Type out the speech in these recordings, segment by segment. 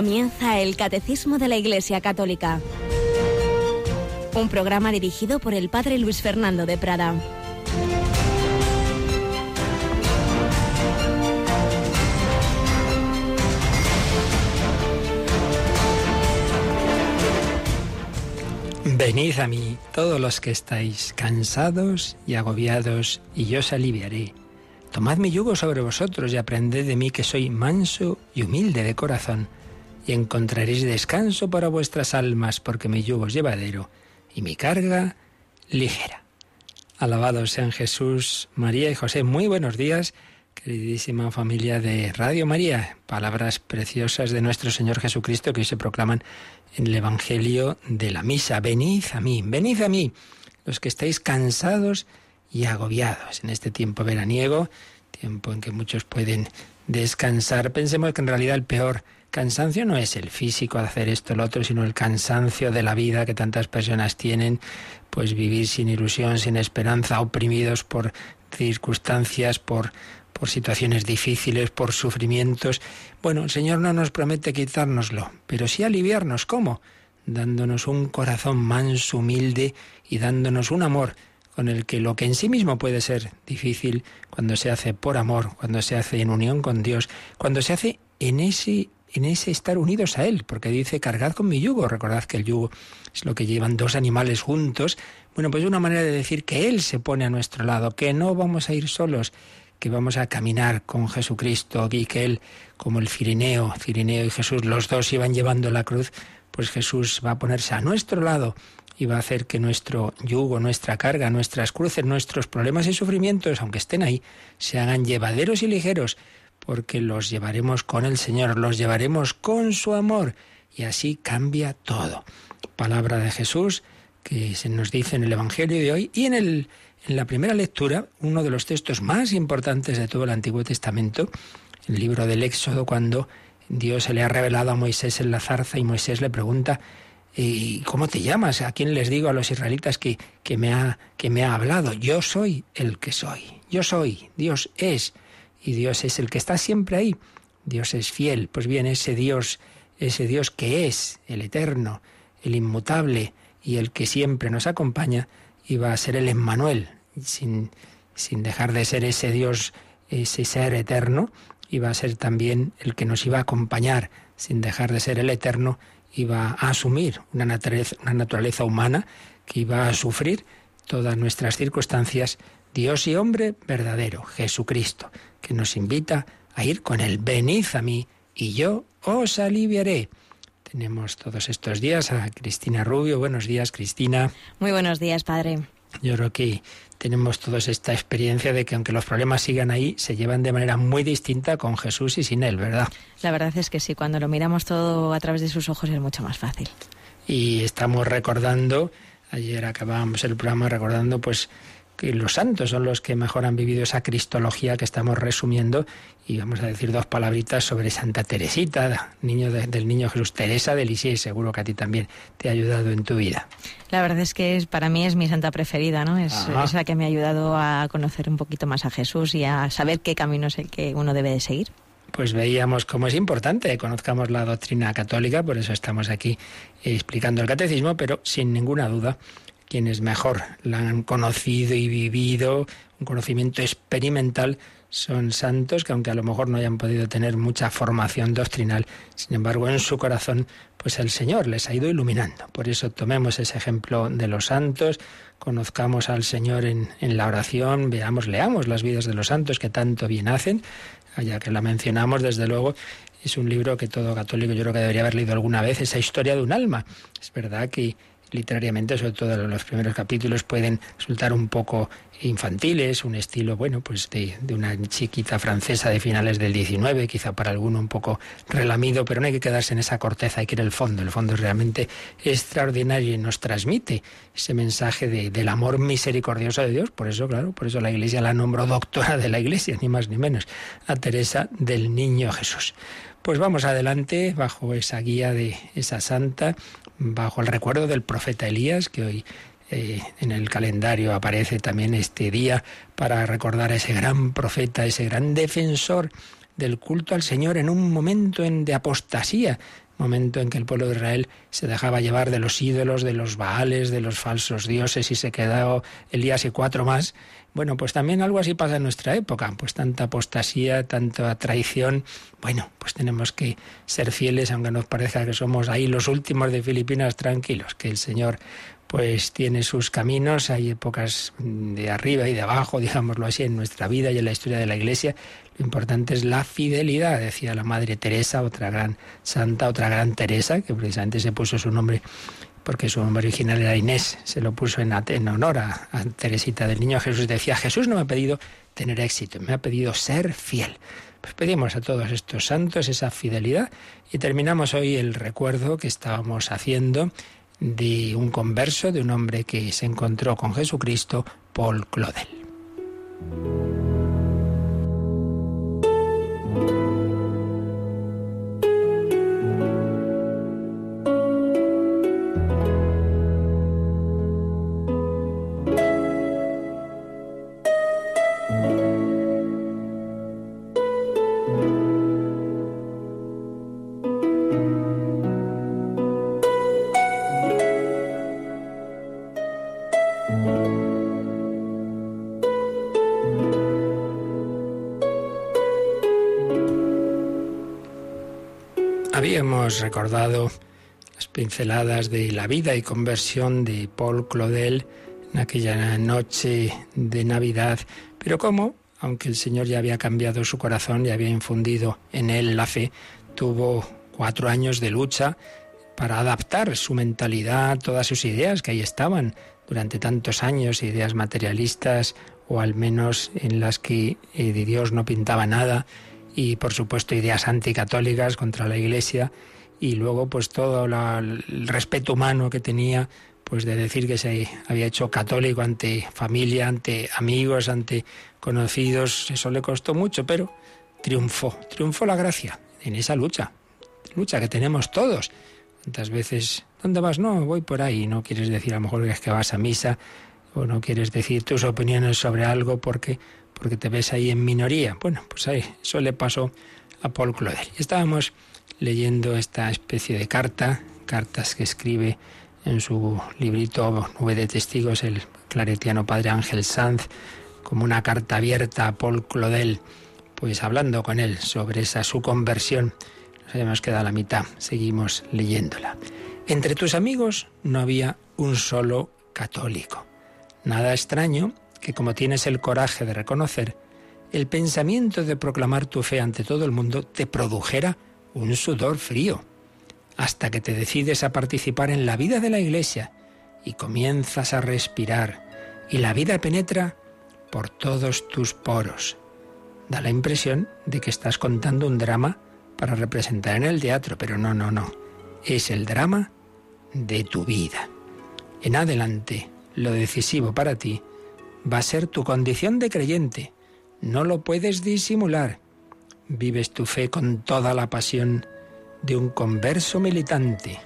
Comienza el Catecismo de la Iglesia Católica, un programa dirigido por el Padre Luis Fernando de Prada. Venid a mí todos los que estáis cansados y agobiados, y yo os aliviaré. Tomad mi yugo sobre vosotros y aprended de mí que soy manso y humilde de corazón, y encontraréis descanso para vuestras almas, porque mi yugo es llevadero y mi carga ligera. Alabados sean Jesús, María y José. Muy buenos días, queridísima familia de Radio María. Palabras preciosas de nuestro Señor Jesucristo que hoy se proclaman en el Evangelio de la Misa. Venid a mí, venid a mí, los que estáis cansados y agobiados en este tiempo veraniego, tiempo en que muchos pueden descansar. Pensemos que en realidad el peor cansancio no es el físico de hacer esto o lo otro, sino el cansancio de la vida que tantas personas tienen, pues vivir sin ilusión, sin esperanza, oprimidos por circunstancias, por por situaciones difíciles, por sufrimientos. Bueno, el Señor no nos promete quitárnoslo, pero sí aliviarnos. ¿Cómo? Dándonos un corazón manso, humilde y dándonos un amor con el que lo que en sí mismo puede ser difícil, cuando se hace por amor, cuando se hace en unión con Dios, cuando se hace en ese en ese estar unidos a Él, porque dice, cargad con mi yugo. Recordad que el yugo es lo que llevan dos animales juntos. Bueno, pues es una manera de decir que Él se pone a nuestro lado, que no vamos a ir solos, que vamos a caminar con Jesucristo y que Él, como el Cirineo, Cirineo y Jesús, los dos iban llevando la cruz, pues Jesús va a ponerse a nuestro lado y va a hacer que nuestro yugo, nuestra carga, nuestras cruces, nuestros problemas y sufrimientos, aunque estén ahí, se hagan llevaderos y ligeros, porque los llevaremos con el Señor, los llevaremos con su amor, y así cambia todo. Palabra de Jesús que se nos dice en el Evangelio de hoy y en, el, en la primera lectura, uno de los textos más importantes de todo el Antiguo Testamento, el libro del Éxodo, cuando Dios se le ha revelado a Moisés en la zarza y Moisés le pregunta, ¿Y cómo te llamas? ¿A quién les digo a los israelitas que, que, me ha, que me ha hablado? Yo soy el que soy. Yo soy. Dios es. Y Dios es el que está siempre ahí. Dios es fiel. Pues bien, ese Dios, ese Dios que es el eterno, el inmutable y el que siempre nos acompaña, iba a ser el Emmanuel, sin, sin dejar de ser ese Dios, ese ser eterno, iba a ser también el que nos iba a acompañar, sin dejar de ser el eterno iba a asumir una naturaleza, una naturaleza humana que iba a sufrir todas nuestras circunstancias, Dios y hombre verdadero, Jesucristo, que nos invita a ir con él. Venid a mí y yo os aliviaré. Tenemos todos estos días a Cristina Rubio. Buenos días, Cristina. Muy buenos días, padre. Yo creo que tenemos todos esta experiencia de que aunque los problemas sigan ahí, se llevan de manera muy distinta con Jesús y sin Él, ¿verdad? La verdad es que sí, cuando lo miramos todo a través de sus ojos es mucho más fácil. Y estamos recordando, ayer acabábamos el programa recordando pues que los santos son los que mejor han vivido esa cristología que estamos resumiendo y vamos a decir dos palabritas sobre Santa Teresita, niño del niño Jesús, Teresa de Lisieux, seguro que a ti también te ha ayudado en tu vida. La verdad es que es, para mí es mi santa preferida, ¿no? Es, es, la que me ha ayudado a conocer un poquito más a Jesús y a saber qué camino es el que uno debe de seguir. Pues veíamos cómo es importante que conozcamos la doctrina católica, por eso estamos aquí explicando el catecismo, pero sin ninguna duda quienes mejor la han conocido y vivido, un conocimiento experimental, son santos que aunque a lo mejor no hayan podido tener mucha formación doctrinal, sin embargo en su corazón pues el Señor les ha ido iluminando. Por eso tomemos ese ejemplo de los santos, conozcamos al Señor en, en la oración, veamos, leamos las vidas de los santos que tanto bien hacen, ya que la mencionamos desde luego, es un libro que todo católico yo creo que debería haber leído alguna vez, esa historia de un alma. Es verdad que literariamente, sobre todo los primeros capítulos, pueden resultar un poco infantiles, un estilo, bueno, pues de, de, una chiquita francesa de finales del 19, quizá para alguno un poco relamido, pero no hay que quedarse en esa corteza, hay que ir al fondo. El fondo es realmente extraordinario y nos transmite ese mensaje de, del amor misericordioso de Dios. Por eso, claro, por eso la Iglesia la nombró doctora de la Iglesia, ni más ni menos, a Teresa del Niño Jesús. Pues vamos adelante bajo esa guía de esa santa, bajo el recuerdo del profeta Elías, que hoy eh, en el calendario aparece también este día para recordar a ese gran profeta, ese gran defensor del culto al Señor en un momento en, de apostasía momento en que el pueblo de Israel se dejaba llevar de los ídolos, de los baales, de los falsos dioses y se quedó Elías y cuatro más. Bueno, pues también algo así pasa en nuestra época, pues tanta apostasía, tanta traición. Bueno, pues tenemos que ser fieles, aunque nos parezca que somos ahí los últimos de Filipinas, tranquilos, que el Señor pues tiene sus caminos, hay épocas de arriba y de abajo, digámoslo así, en nuestra vida y en la historia de la Iglesia. Lo importante es la fidelidad, decía la Madre Teresa, otra gran santa, otra gran Teresa, que precisamente se puso su nombre porque su nombre original era Inés, se lo puso en, en honor a, a, Teresita del Niño Jesús. Decía, Jesús no me ha pedido tener éxito, me ha pedido ser fiel. Pues pedimos a todos estos santos esa fidelidad y terminamos hoy el recuerdo que estábamos haciendo de un converso, de un hombre que se encontró con Jesucristo, Paul Claudel. Recordado las pinceladas de la vida y conversión de Paul Claudel en aquella noche de Navidad, pero cómo, aunque el Señor ya había cambiado su corazón y había infundido en él la fe, tuvo cuatro años de lucha para adaptar su mentalidad, todas sus ideas que ahí estaban durante tantos años, ideas materialistas o al menos en las que eh, de Dios no pintaba nada, y por supuesto ideas anticatólicas contra la Iglesia y luego pues todo el respeto humano que tenía pues de decir que se había hecho católico ante familia, ante amigos, ante conocidos, eso le costó mucho, pero triunfó, triunfó la gracia en esa lucha, lucha que tenemos todos. ¿Cuántas veces, dónde vas? No, voy por ahí, no quieres decir a lo mejor que es que vas a misa o no quieres decir tus opiniones sobre algo porque porque te ves ahí en minoría. Bueno, pues ahí, eso le pasó a Paul Claudel. Y estábamos leyendo esta especie de carta, cartas que escribe en su librito Nube de Testigos el claretiano padre Ángel Sanz, como una carta abierta a Paul Claudel, pues hablando con él sobre esa su conversión. Nos habíamos quedado a la mitad, seguimos leyéndola. Entre tus amigos no había un solo católico. Nada extraño que como tienes el coraje de reconocer, el pensamiento de proclamar tu fe ante todo el mundo te produjera un sudor frío, hasta que te decides a participar en la vida de la Iglesia y comienzas a respirar, y la vida penetra por todos tus poros. Da la impresión de que estás contando un drama para representar en el teatro, pero no, no, no. Es el drama de tu vida. En adelante, lo decisivo para ti va a ser tu condición de creyente. No lo puedes disimular. Vives tu fe con toda la pasión de un converso militante.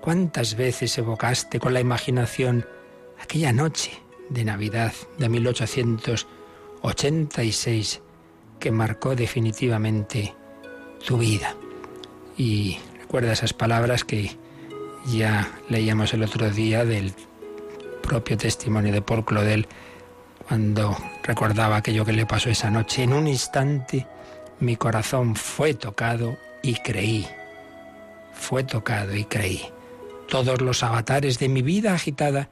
¿Cuántas veces evocaste con la imaginación aquella noche de Navidad de 1886 que marcó definitivamente tu vida? Y recuerda esas palabras que ya leíamos el otro día del propio testimonio de Paul Claudel cuando recordaba aquello que le pasó esa noche. En un instante mi corazón fue tocado y creí. Fue tocado y creí. Todos los avatares de mi vida agitada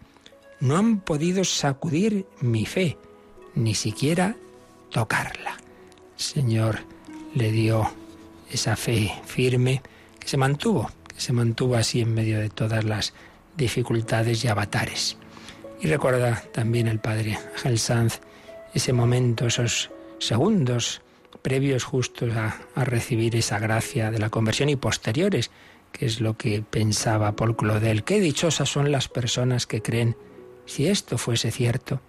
no han podido sacudir mi fe, ni siquiera tocarla. Señor le dio esa fe firme que se mantuvo, que se mantuvo así en medio de todas las dificultades y avatares. Y recuerda también el padre Ángel Sanz ese momento, esos segundos previos justos a, recibir esa gracia de la conversión y posteriores, que es lo que pensaba Paul Claudel. Qué dichosas son las personas que creen, si esto fuese cierto,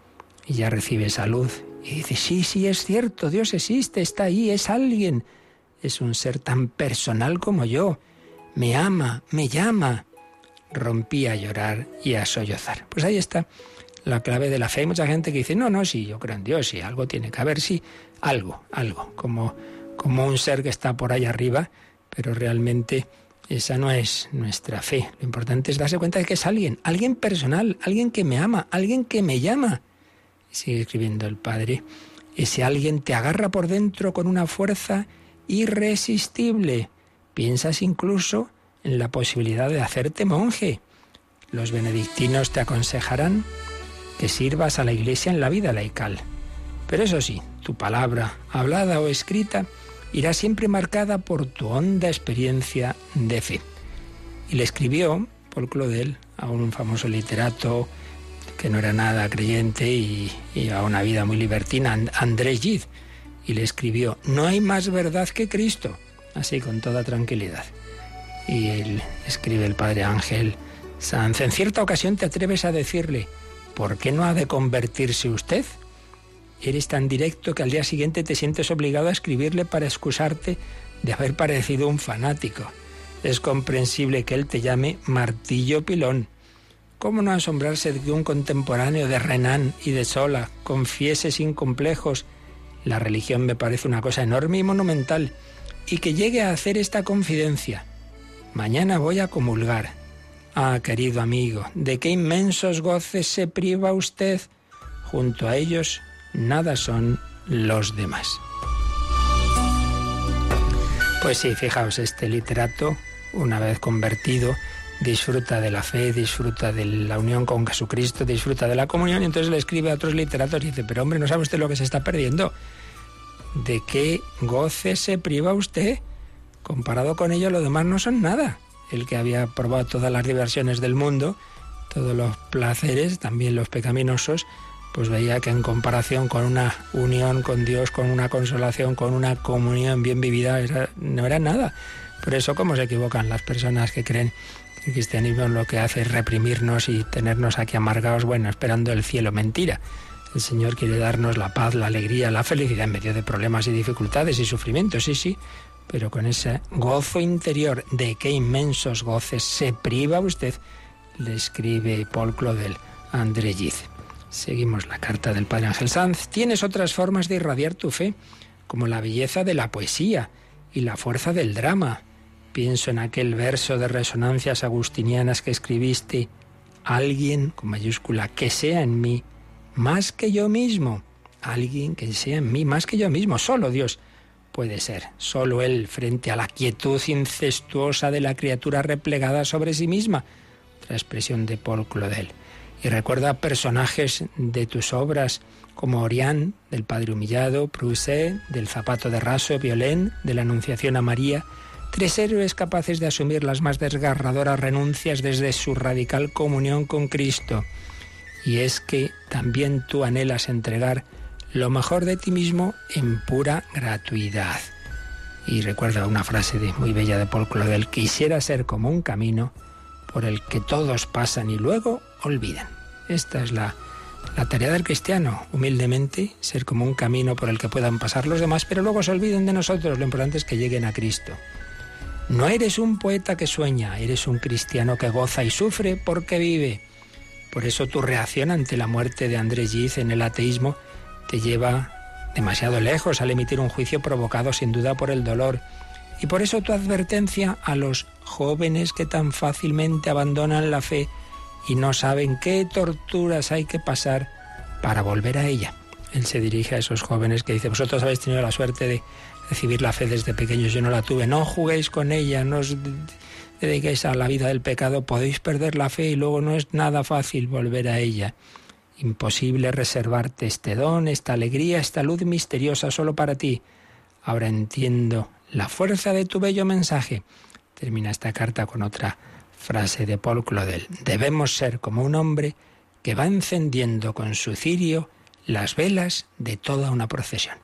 y ya recibe salud. Y dice, sí, sí, es cierto, Dios existe, está ahí, es alguien, es un ser tan personal como yo, me ama, me llama, rompí a llorar y a sollozar. Pues ahí está la clave de la fe. Hay mucha gente que dice, no, no, sí, yo creo en Dios, sí, algo tiene que haber, sí, algo, algo, como, como un ser que está por ahí arriba, pero realmente Esa no es nuestra fe. Lo importante es darse cuenta de que es alguien, alguien personal, alguien que me ama, alguien que me llama. Sigue escribiendo el Padre. Ese alguien te agarra por dentro con una fuerza irresistible. Piensas incluso en la posibilidad de hacerte monje. Los benedictinos te aconsejarán que sirvas a la Iglesia en la vida laical. Pero eso sí, tu palabra, hablada o escrita, irá siempre marcada por tu honda experiencia de fe. Y le escribió Paul Claudel a un famoso literato que no era nada creyente y, a una vida muy libertina, Andrés Gide, y le escribió, no hay más verdad que Cristo, así con toda tranquilidad. Y él escribe el Padre Ángel Sanz, en cierta ocasión te atreves a decirle, ¿por qué no ha de convertirse usted? Eres tan directo que al día siguiente te sientes obligado a escribirle para excusarte de haber parecido un fanático. Es comprensible que él te llame martillo pilón. ¿Cómo no asombrarse de que un contemporáneo de Renan y de Sola confiese sin complejos la religión me parece una cosa enorme y monumental y que llegue a hacer esta confidencia? Mañana voy a comulgar. Ah, querido amigo, ¿de qué inmensos goces se priva usted? Junto a ellos nada son los demás. Pues sí, fijaos, este literato, una vez convertido, disfruta de la fe, disfruta de la unión con Jesucristo, disfruta de la comunión, y entonces le escribe a otros literatos y dice, pero hombre, ¿no sabe usted lo que se está perdiendo? ¿De qué goce se priva usted? Comparado con ello, lo demás no son nada. El que había probado todas las diversiones del mundo, todos los placeres, también los pecaminosos, pues veía que en comparación con una unión con Dios, con una consolación, con una comunión bien vivida, no era nada. Por eso, ¿cómo se equivocan las personas que creen que el cristianismo lo que hace es reprimirnos y tenernos aquí amargados, bueno, esperando el cielo? Mentira. El Señor quiere darnos la paz, la alegría, la felicidad en medio de problemas y dificultades y sufrimientos, sí, sí, pero con ese gozo interior, ¿de qué inmensos goces se priva usted? Le escribe Paul Claudel a André Gide. Seguimos la carta del Padre Ángel Sanz. Tienes otras formas de irradiar tu fe, como la belleza de la poesía y la fuerza del drama. Pienso en aquel verso de resonancias agustinianas que escribiste, alguien, con mayúscula, que sea en mí más que yo mismo. Alguien que sea en mí más que yo mismo. Solo Dios puede ser. Solo Él frente a la quietud incestuosa de la criatura replegada sobre sí misma. Otra expresión de Paul Claudel y recuerda personajes de tus obras como Orián, del Padre Humillado, Prousset, del Zapato de Raso, Violén, de la Anunciación a María, tres héroes capaces de asumir las más desgarradoras renuncias desde su radical comunión con Cristo. Y es que también tú anhelas entregar lo mejor de ti mismo en pura gratuidad. Y recuerda una frase muy bella de Paul Claudel, quisiera ser como un camino por el que todos pasan y luego olvidan. Esta es la, tarea del cristiano, humildemente, ser como un camino por el que puedan pasar los demás, pero luego se olviden de nosotros. Lo importante es que lleguen a Cristo. No eres un poeta que sueña, eres un cristiano que goza y sufre porque vive. Por eso tu reacción ante la muerte de Andrés Giz en el ateísmo te lleva demasiado lejos al emitir un juicio provocado sin duda por el dolor. Y por eso tu advertencia a los jóvenes que tan fácilmente abandonan la fe y no saben qué torturas hay que pasar para volver a ella. Él se dirige a esos jóvenes que dice, vosotros habéis tenido la suerte de recibir la fe desde pequeños, yo no la tuve, no juguéis con ella, no os dediquéis a la vida del pecado, podéis perder la fe y luego no es nada fácil volver a ella. Imposible reservarte este don, esta alegría, esta luz misteriosa solo para ti. Ahora entiendo la fuerza de tu bello mensaje. Termina esta carta con otra frase de Paul Claudel. Debemos ser como un hombre que va encendiendo con su cirio las velas de toda una procesión.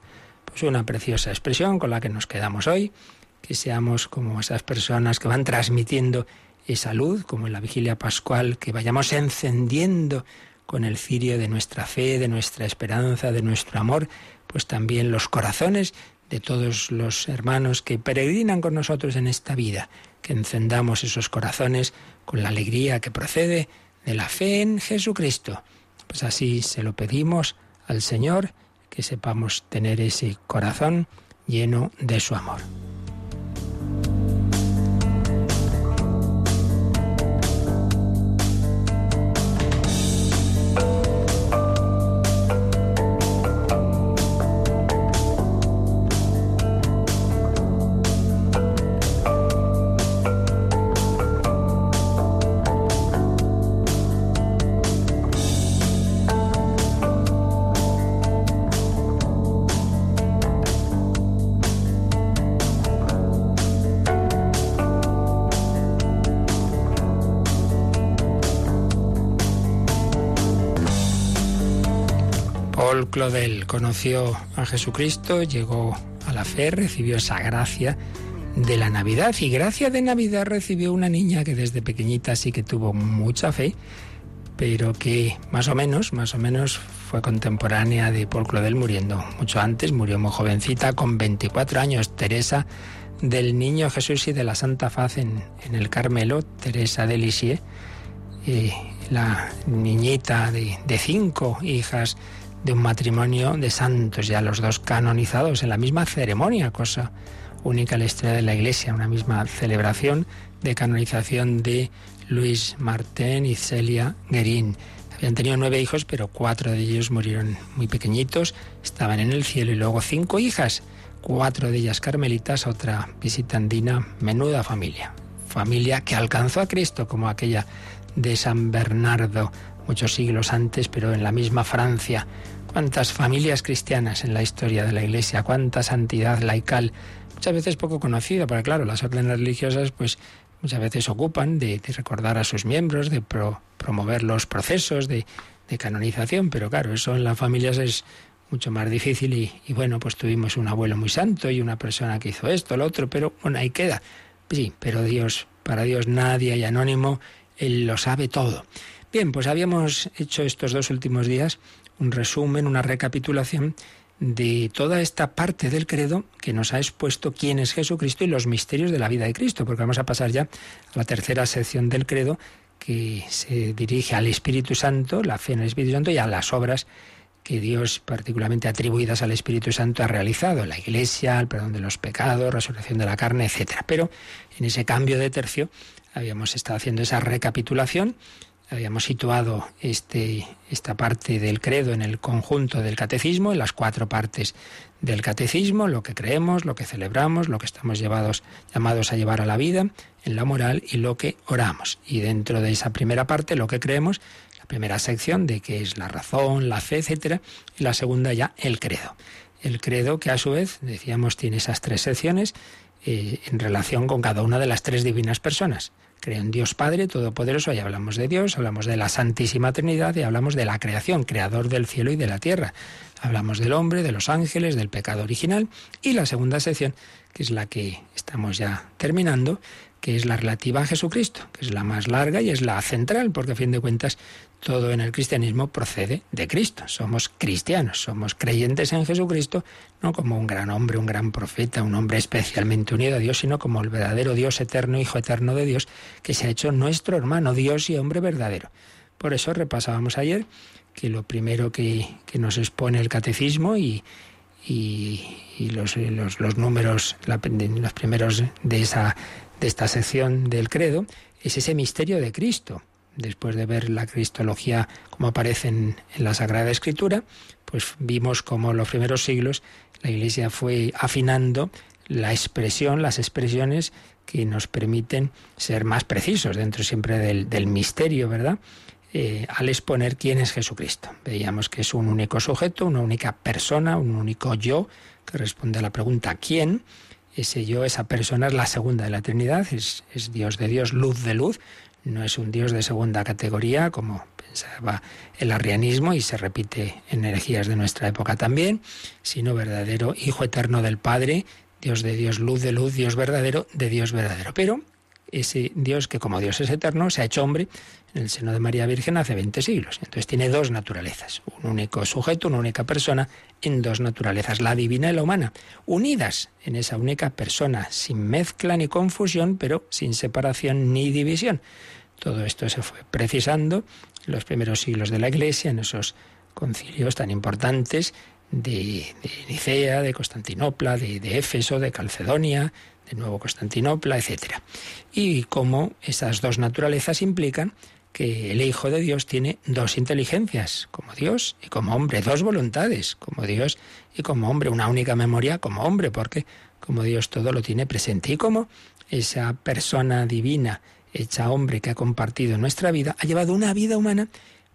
Pues una preciosa expresión con la que nos quedamos hoy, que seamos como esas personas que van transmitiendo esa luz, como en la vigilia pascual, que vayamos encendiendo con el cirio de nuestra fe, de nuestra esperanza, de nuestro amor, pues también los corazones de todos los hermanos que peregrinan con nosotros en esta vida, que encendamos esos corazones con la alegría que procede de la fe en Jesucristo. Pues así se lo pedimos al Señor, que sepamos tener ese corazón lleno de su amor. Claudel conoció a Jesucristo, llegó a la fe, recibió esa gracia de la Navidad. Y gracia de Navidad recibió una niña que desde pequeñita sí que tuvo mucha fe, pero que más o menos, más o menos fue contemporánea de Paul Claudel muriendo mucho antes, murió muy jovencita con 24 años, Teresa del Niño Jesús y de la Santa Faz en, el Carmelo, Teresa de Lisieux, eh, la niñita de cinco hijas de un matrimonio de santos, ya los dos canonizados en la misma ceremonia, cosa única en la historia de la Iglesia, una misma celebración de canonización de Luis Martín y Celia Guerín. Habían tenido nueve hijos, pero cuatro de ellos murieron muy pequeñitos, estaban en el cielo y luego cinco hijas, cuatro de ellas carmelitas, otra visitandina, menuda familia. Familia que alcanzó a Cristo como aquella de San Bernardo muchos siglos antes, pero en la misma Francia. Cuántas familias cristianas en la historia de la Iglesia, cuánta santidad laical, muchas veces poco conocida, porque claro, las órdenes religiosas pues muchas veces ocupan de, recordar a sus miembros, de promover los procesos de, canonización, pero claro, eso en las familias es mucho más difícil y, bueno, pues tuvimos un abuelo muy santo y una persona que hizo esto, lo otro, pero bueno, ahí queda. Sí, pero Dios, para Dios nadie hay anónimo, Él lo sabe todo. Bien, pues habíamos hecho estos dos últimos días un resumen, una recapitulación de toda esta parte del credo que nos ha expuesto quién es Jesucristo y los misterios de la vida de Cristo, porque vamos a pasar ya a la tercera sección del credo que se dirige al Espíritu Santo, la fe en el Espíritu Santo y a las obras que Dios, particularmente atribuidas al Espíritu Santo, ha realizado, la Iglesia, el perdón de los pecados, resurrección de la carne, etc. Pero en ese cambio de tercio habíamos estado haciendo esa recapitulación Habíamos situado este, esta parte del credo en el conjunto del catecismo, en las cuatro partes del catecismo, lo que creemos, lo que celebramos, lo que estamos llevados, llamados a llevar a la vida, en la moral y lo que oramos. Y dentro de esa primera parte, lo que creemos, la primera sección de qué es la razón, la fe, etcétera, y la segunda ya el credo. El credo que a su vez, decíamos, tiene esas tres secciones eh, en relación con cada una de las tres divinas personas. Creo en Dios Padre Todopoderoso, y hablamos de Dios, hablamos de la Santísima Trinidad y hablamos de la creación, creador del cielo y de la tierra. Hablamos del hombre, de los ángeles, del pecado original y la segunda sección, que es la que estamos ya terminando, que es la relativa a Jesucristo, que es la más larga y es la central, porque a fin de cuentas todo en el cristianismo procede de Cristo. Somos cristianos, somos creyentes en Jesucristo, no como un gran hombre, un gran profeta, un hombre especialmente unido a Dios, sino como el verdadero Dios eterno, Hijo eterno de Dios, que se ha hecho nuestro hermano, Dios y hombre verdadero. Por eso repasábamos ayer que lo primero que, nos expone el catecismo y, y, los, los, números, los primeros de, esa, de esta sección del credo, es ese misterio de Cristo después de ver la cristología como aparece en, la Sagrada Escritura, pues vimos como los primeros siglos la Iglesia fue afinando la expresión, las expresiones que nos permiten ser más precisos dentro siempre del, misterio, ¿verdad? Eh, al exponer quién es Jesucristo. Veíamos que es un único sujeto, una única persona, un único yo, que responde a la pregunta ¿quién? Ese yo, esa persona es la segunda de la Trinidad, es Dios de Dios, luz de luz, no es un Dios de segunda categoría, como pensaba el arrianismo y se repite en energías de nuestra época también, sino verdadero Hijo eterno del Padre, Dios de Dios, luz de luz, Dios verdadero de Dios verdadero. Pero ese Dios que como Dios es eterno se ha hecho hombre en el seno de María Virgen hace 20 siglos. Entonces tiene dos naturalezas, un único sujeto, una única persona en dos naturalezas, la divina y la humana, unidas en esa única persona, sin mezcla ni confusión, pero sin separación ni división. Todo esto se fue precisando en los primeros siglos de la Iglesia, en esos concilios tan importantes de, Nicea, de Constantinopla, de, de, Éfeso, de Calcedonia, de Nuevo Constantinopla, etc. Y cómo esas dos naturalezas implican que el Hijo de Dios tiene dos inteligencias, como Dios y como hombre, dos voluntades, como Dios y como hombre, una única memoria como hombre, porque como Dios todo lo tiene presente y como esa persona divina hecha hombre que ha compartido nuestra vida, ha llevado una vida humana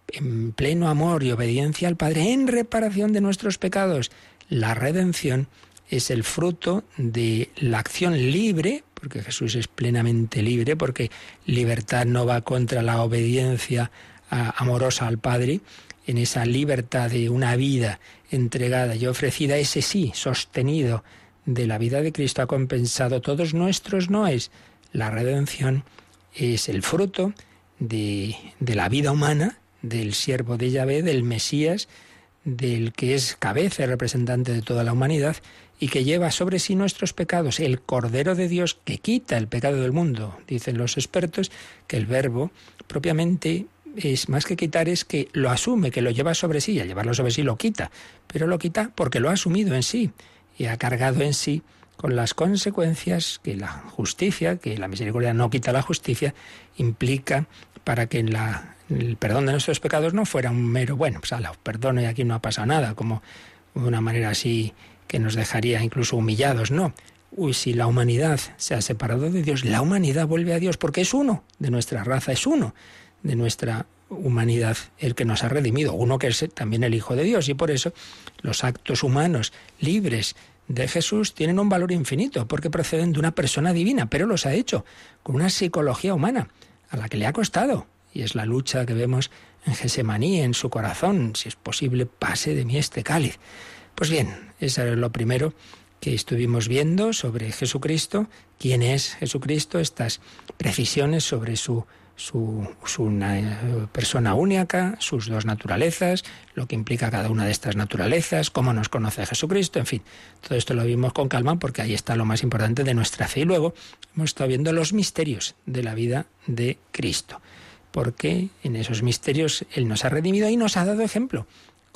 en pleno amor y obediencia al Padre en reparación de nuestros pecados. La redención es el fruto de la acción libre, porque Jesús es plenamente libre, porque libertad no va contra la obediencia amorosa al Padre, en esa libertad de una vida entregada y ofrecida, ese sí, sostenido de la vida de Cristo ha compensado todos nuestros noes. La redención es el fruto de, de la vida humana, del siervo de Yahvé, del Mesías, del que es cabeza y representante de toda la humanidad y que lleva sobre sí nuestros pecados, el Cordero de Dios que quita el pecado del mundo. Dicen los expertos que el verbo propiamente es más que quitar, es que lo asume, que lo lleva sobre sí, y al llevarlo sobre sí lo quita, pero lo quita porque lo ha asumido en sí y ha cargado en sí con las consecuencias que la justicia, que la misericordia no quita la justicia, implica para que el perdón de nuestros pecados no fuera un mero, bueno, pues ala, perdono y aquí no ha pasado nada, como de una manera así que nos dejaría incluso humillados, no. Uy, si la humanidad se ha separado de Dios, la humanidad vuelve a Dios porque es uno de nuestra raza, es uno de nuestra humanidad el que nos ha redimido, uno que es también el Hijo de Dios, y por eso los actos humanos libres de Jesús tienen un valor infinito, porque proceden de una persona divina, pero los ha hecho con una psicología humana, a la que le ha costado, y es la lucha que vemos en Gesemaní, en su corazón, si es posible, pase de mí este cáliz. Pues bien, eso es lo primero que estuvimos viendo sobre Jesucristo, quién es Jesucristo, estas precisiones sobre su su, persona única, sus dos naturalezas, lo que implica cada una de estas naturalezas, cómo nos conoce Jesucristo, en fin, todo esto lo vimos con calma porque ahí está lo más importante de nuestra fe. Y luego hemos estado viendo los misterios de la vida de Cristo, porque en esos misterios Él nos ha redimido y nos ha dado ejemplo.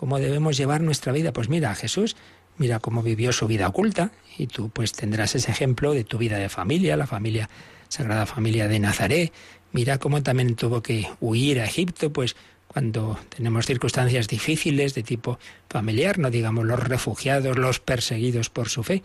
¿Cómo debemos llevar nuestra vida? Pues mira, Jesús mira cómo vivió su vida oculta y tú pues tendrás ese ejemplo de tu vida de familia, la familia Sagrada Familia de Nazaret, Mira cómo también tuvo que huir a Egipto, pues cuando tenemos circunstancias difíciles de tipo familiar, no digamos los refugiados, los perseguidos por su fe,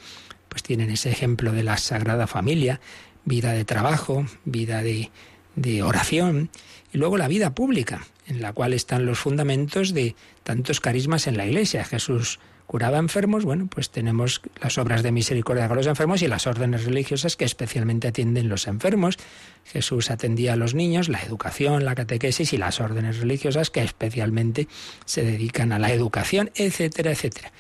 pues tienen ese ejemplo de la Sagrada Familia, vida de trabajo, vida de, de oración, y luego la vida pública, en la cual están los fundamentos de tantos carismas en la Iglesia. Jesús curaba enfermos, bueno, pues tenemos las obras de misericordia con los enfermos y las órdenes religiosas que especialmente atienden los enfermos. Jesús atendía a los niños, la educación, la catequesis y las órdenes religiosas que especialmente se dedican a la educación, etcétera, etcétera.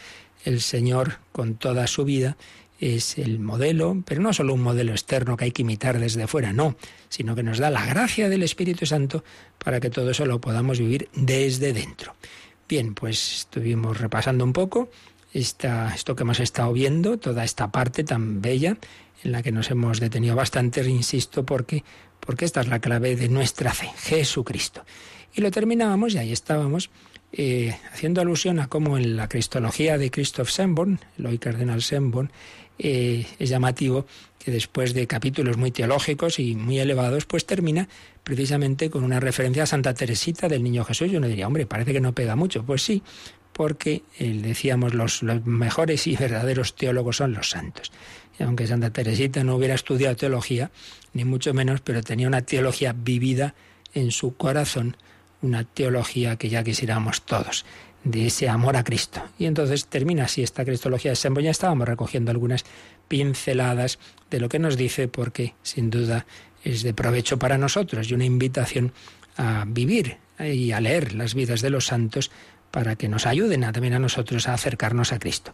El Señor, con toda su vida, es el modelo, pero no solo un modelo externo que hay que imitar desde fuera, no, sino que nos da la gracia del Espíritu Santo para que todo eso lo podamos vivir desde dentro. Bien, pues estuvimos repasando un poco esta, esto que hemos estado viendo, toda esta parte tan bella en la que nos hemos detenido bastante, insisto, porque, porque esta es la clave de nuestra fe, Jesucristo. Y lo terminábamos, y ahí estábamos, eh, haciendo alusión a cómo en la cristología de Christoph Semborn, el hoy cardenal Semborn, eh, es llamativo que después de capítulos muy teológicos y muy elevados, pues termina precisamente con una referencia a Santa Teresita del Niño Jesús. Y uno diría, hombre, parece que no pega mucho. Pues sí, porque eh, decíamos los, los mejores y verdaderos teólogos son los santos. Y aunque Santa Teresita no hubiera estudiado teología, ni mucho menos, pero tenía una teología vivida en su corazón, una teología que ya quisiéramos todos de ese amor a Cristo. Y entonces termina así esta cristología de Sembo. Ya estábamos recogiendo algunas pinceladas de lo que nos dice, porque sin duda es de provecho para nosotros y una invitación a vivir y a leer las vidas de los santos para que nos ayuden a, también a nosotros a acercarnos a Cristo.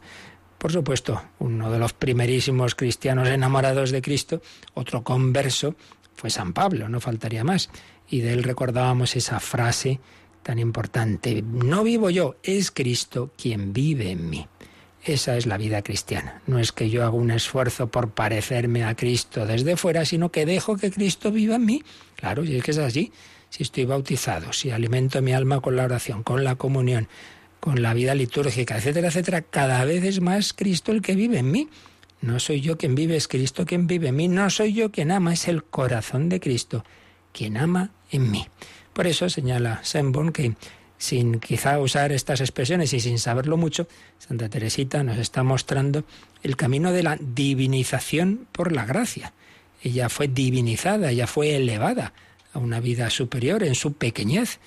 Por supuesto, uno de los primerísimos cristianos enamorados de Cristo, otro converso, fue San Pablo, no faltaría más. Y de él recordábamos esa frase tan importante. No vivo yo, es Cristo quien vive en mí. Esa es la vida cristiana. No es que yo haga un esfuerzo por parecerme a Cristo desde fuera, sino que dejo que Cristo viva en mí. Claro, y es que es así. Si estoy bautizado, si alimento mi alma con la oración, con la comunión, con la vida litúrgica, etcétera, etcétera, cada vez es más Cristo el que vive en mí. No soy yo quien vive, es Cristo quien vive en mí. No soy yo quien ama, es el corazón de Cristo quien ama en mí. Por eso señala Semborn que sin quizá usar estas expresiones y sin saberlo mucho, Santa Teresita nos está mostrando el camino de la divinización por la gracia. Ella fue divinizada, ella fue elevada a una vida superior en su pequeñez.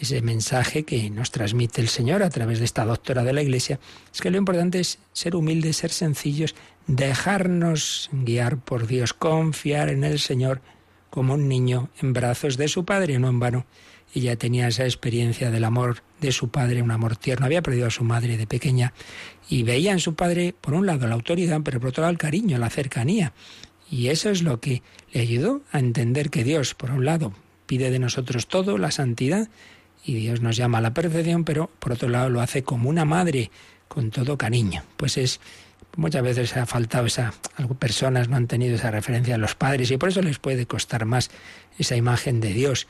Ese mensaje que nos transmite el Señor a través de esta doctora de la Iglesia es que lo importante es ser humildes, ser sencillos, dejarnos guiar por Dios, confiar en el Señor como un niño en brazos de su padre, no en vano ella tenía esa experiencia del amor de su padre, un amor tierno. Había perdido a su madre de pequeña y veía en su padre, por un lado, la autoridad, pero por otro lado, el cariño, la cercanía. Y eso es lo que le ayudó a entender que Dios, por un lado, pide de nosotros todo, la santidad, y Dios nos llama a la perfección, pero por otro lado lo hace como una madre, con todo cariño. Pues es muchas veces ha faltado esa personas no han tenido esa referencia a los padres y por eso les puede costar más esa imagen de Dios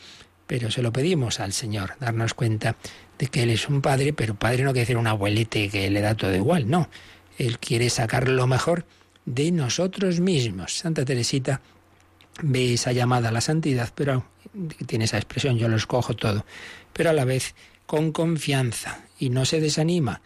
pero se lo pedimos al Señor, darnos cuenta de que Él es un padre, pero padre no quiere decir un abuelete que le da todo igual, no. Él quiere sacar lo mejor de nosotros mismos. Santa Teresita ve esa llamada a la santidad, pero tiene esa expresión, yo lo escojo todo, pero a la vez con confianza y no se desanima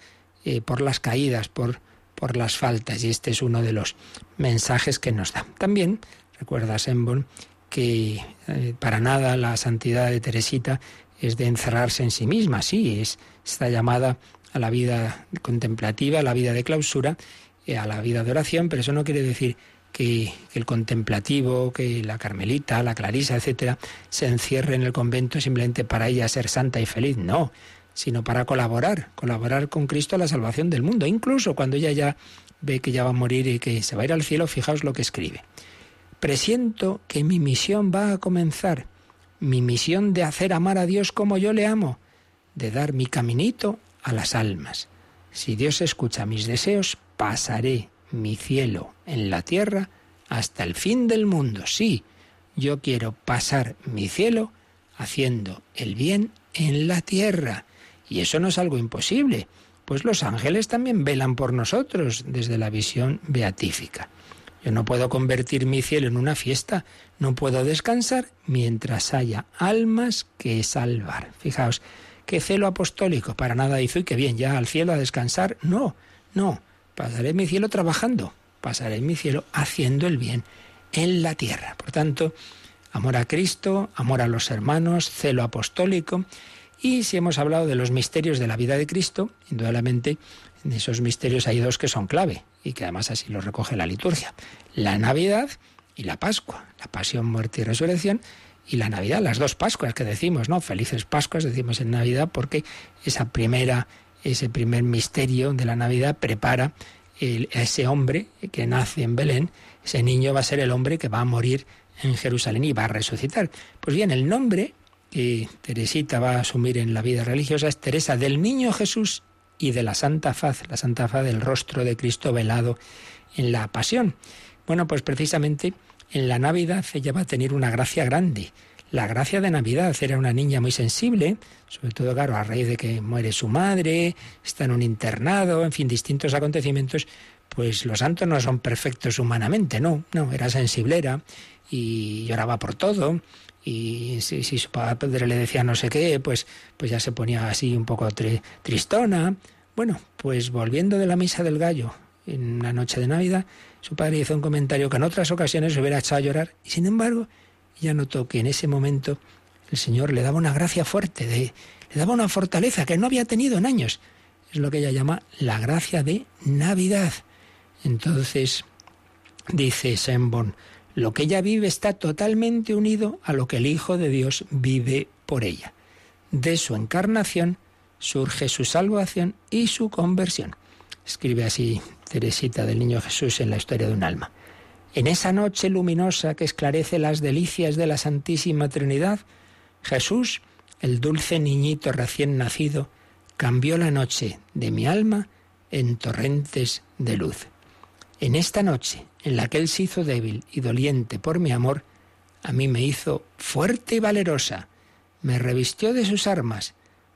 eh, por las caídas, por, por las faltas, y este es uno de los mensajes que nos da. También, recuerda Sembon, que eh, para nada la santidad de Teresita es de encerrarse en sí misma, sí, es está llamada a la vida contemplativa, a la vida de clausura, eh, a la vida de oración, pero eso no quiere decir que, el contemplativo, que la carmelita, la clarisa, etcétera, se encierre en el convento simplemente para ella ser santa y feliz, no, sino para colaborar, colaborar con Cristo a la salvación del mundo, incluso cuando ella ya ve que ya va a morir y que se va a ir al cielo, fijaos lo que escribe. Presiento que mi misión va a comenzar, mi misión de hacer amar a Dios como yo le amo, de dar mi caminito a las almas. Si Dios escucha mis deseos, pasaré mi cielo en la tierra hasta el fin del mundo. Sí, yo quiero pasar mi cielo haciendo el bien en la tierra. Y eso no es algo imposible, pues los ángeles también velan por nosotros desde la visión beatífica. Yo no puedo convertir mi cielo en una fiesta, no puedo descansar mientras haya almas que salvar. Fijaos, qué celo apostólico, para nada hizo y que bien, ya al cielo a descansar. No, no, pasaré mi cielo trabajando, pasaré mi cielo haciendo el bien en la tierra. Por tanto, amor a Cristo, amor a los hermanos, celo apostólico. Y si hemos hablado de los misterios de la vida de Cristo, indudablemente en esos misterios hay dos que son clave y que además así lo recoge la liturgia. La Navidad y la Pascua, la Pasión, Muerte y Resurrección y la Navidad, las dos Pascuas que decimos, ¿no? Felices Pascuas decimos en Navidad porque esa primera, ese primer misterio de la Navidad prepara a ese hombre que nace en Belén, ese niño va a ser el hombre que va a morir en Jerusalén y va a resucitar. Pues bien, el nombre que Teresita va a asumir en la vida religiosa es Teresa del Niño Jesús y de la Santa Faz, la Santa Faz del rostro de Cristo velado en la pasión. Bueno, pues precisamente en la Navidad ella va a tener una gracia grande. La gracia de Navidad era una niña muy sensible, sobre todo, claro, a raíz de que muere su madre, está en un internado, en fin, distintos acontecimientos, pues los santos no son perfectos humanamente, no, no, era sensiblera y lloraba por todo, y si, su padre le decía no sé qué, pues, pues ya se ponía así un poco tristona. Bueno, pues volviendo de la misa del gallo en una noche de Navidad, su padre hizo un comentario que en otras ocasiones se hubiera echado a llorar y sin embargo ella notó que en ese momento el Señor le daba una gracia fuerte, le daba una fortaleza que no había tenido en años. Es lo que ella llama la gracia de Navidad. Entonces, dice Sembon, lo que ella vive está totalmente unido a lo que el Hijo de Dios vive por ella. De su encarnación surge su salvación y su conversión. Escribe así Teresita del Niño Jesús en la historia de un alma. En esa noche luminosa que esclarece las delicias de la Santísima Trinidad, Jesús, el dulce niñito recién nacido, cambió la noche de mi alma en torrentes de luz. En esta noche, en la que Él se hizo débil y doliente por mi amor, a mí me hizo fuerte y valerosa, me revistió de sus armas,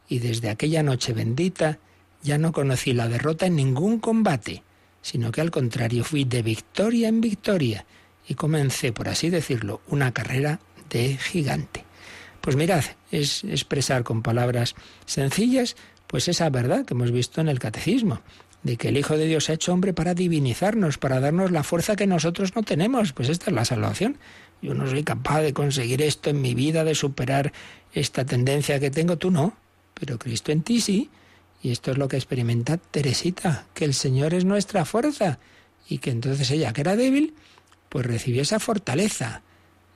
y desde aquella noche bendita ya no conocí la derrota en ningún combate, sino que al contrario fui de victoria en victoria, y comencé, por así decirlo, una carrera de gigante. Pues mirad, es expresar con palabras sencillas, pues esa verdad que hemos visto en el catecismo, de que el Hijo de Dios ha hecho hombre para divinizarnos, para darnos la fuerza que nosotros no tenemos. Pues esta es la salvación. Yo no soy capaz de conseguir esto en mi vida, de superar esta tendencia que tengo, tú no, pero Cristo en ti sí. Y esto es lo que experimenta Teresita, que el Señor es nuestra fuerza y que entonces ella, que era débil, pues recibió esa fortaleza.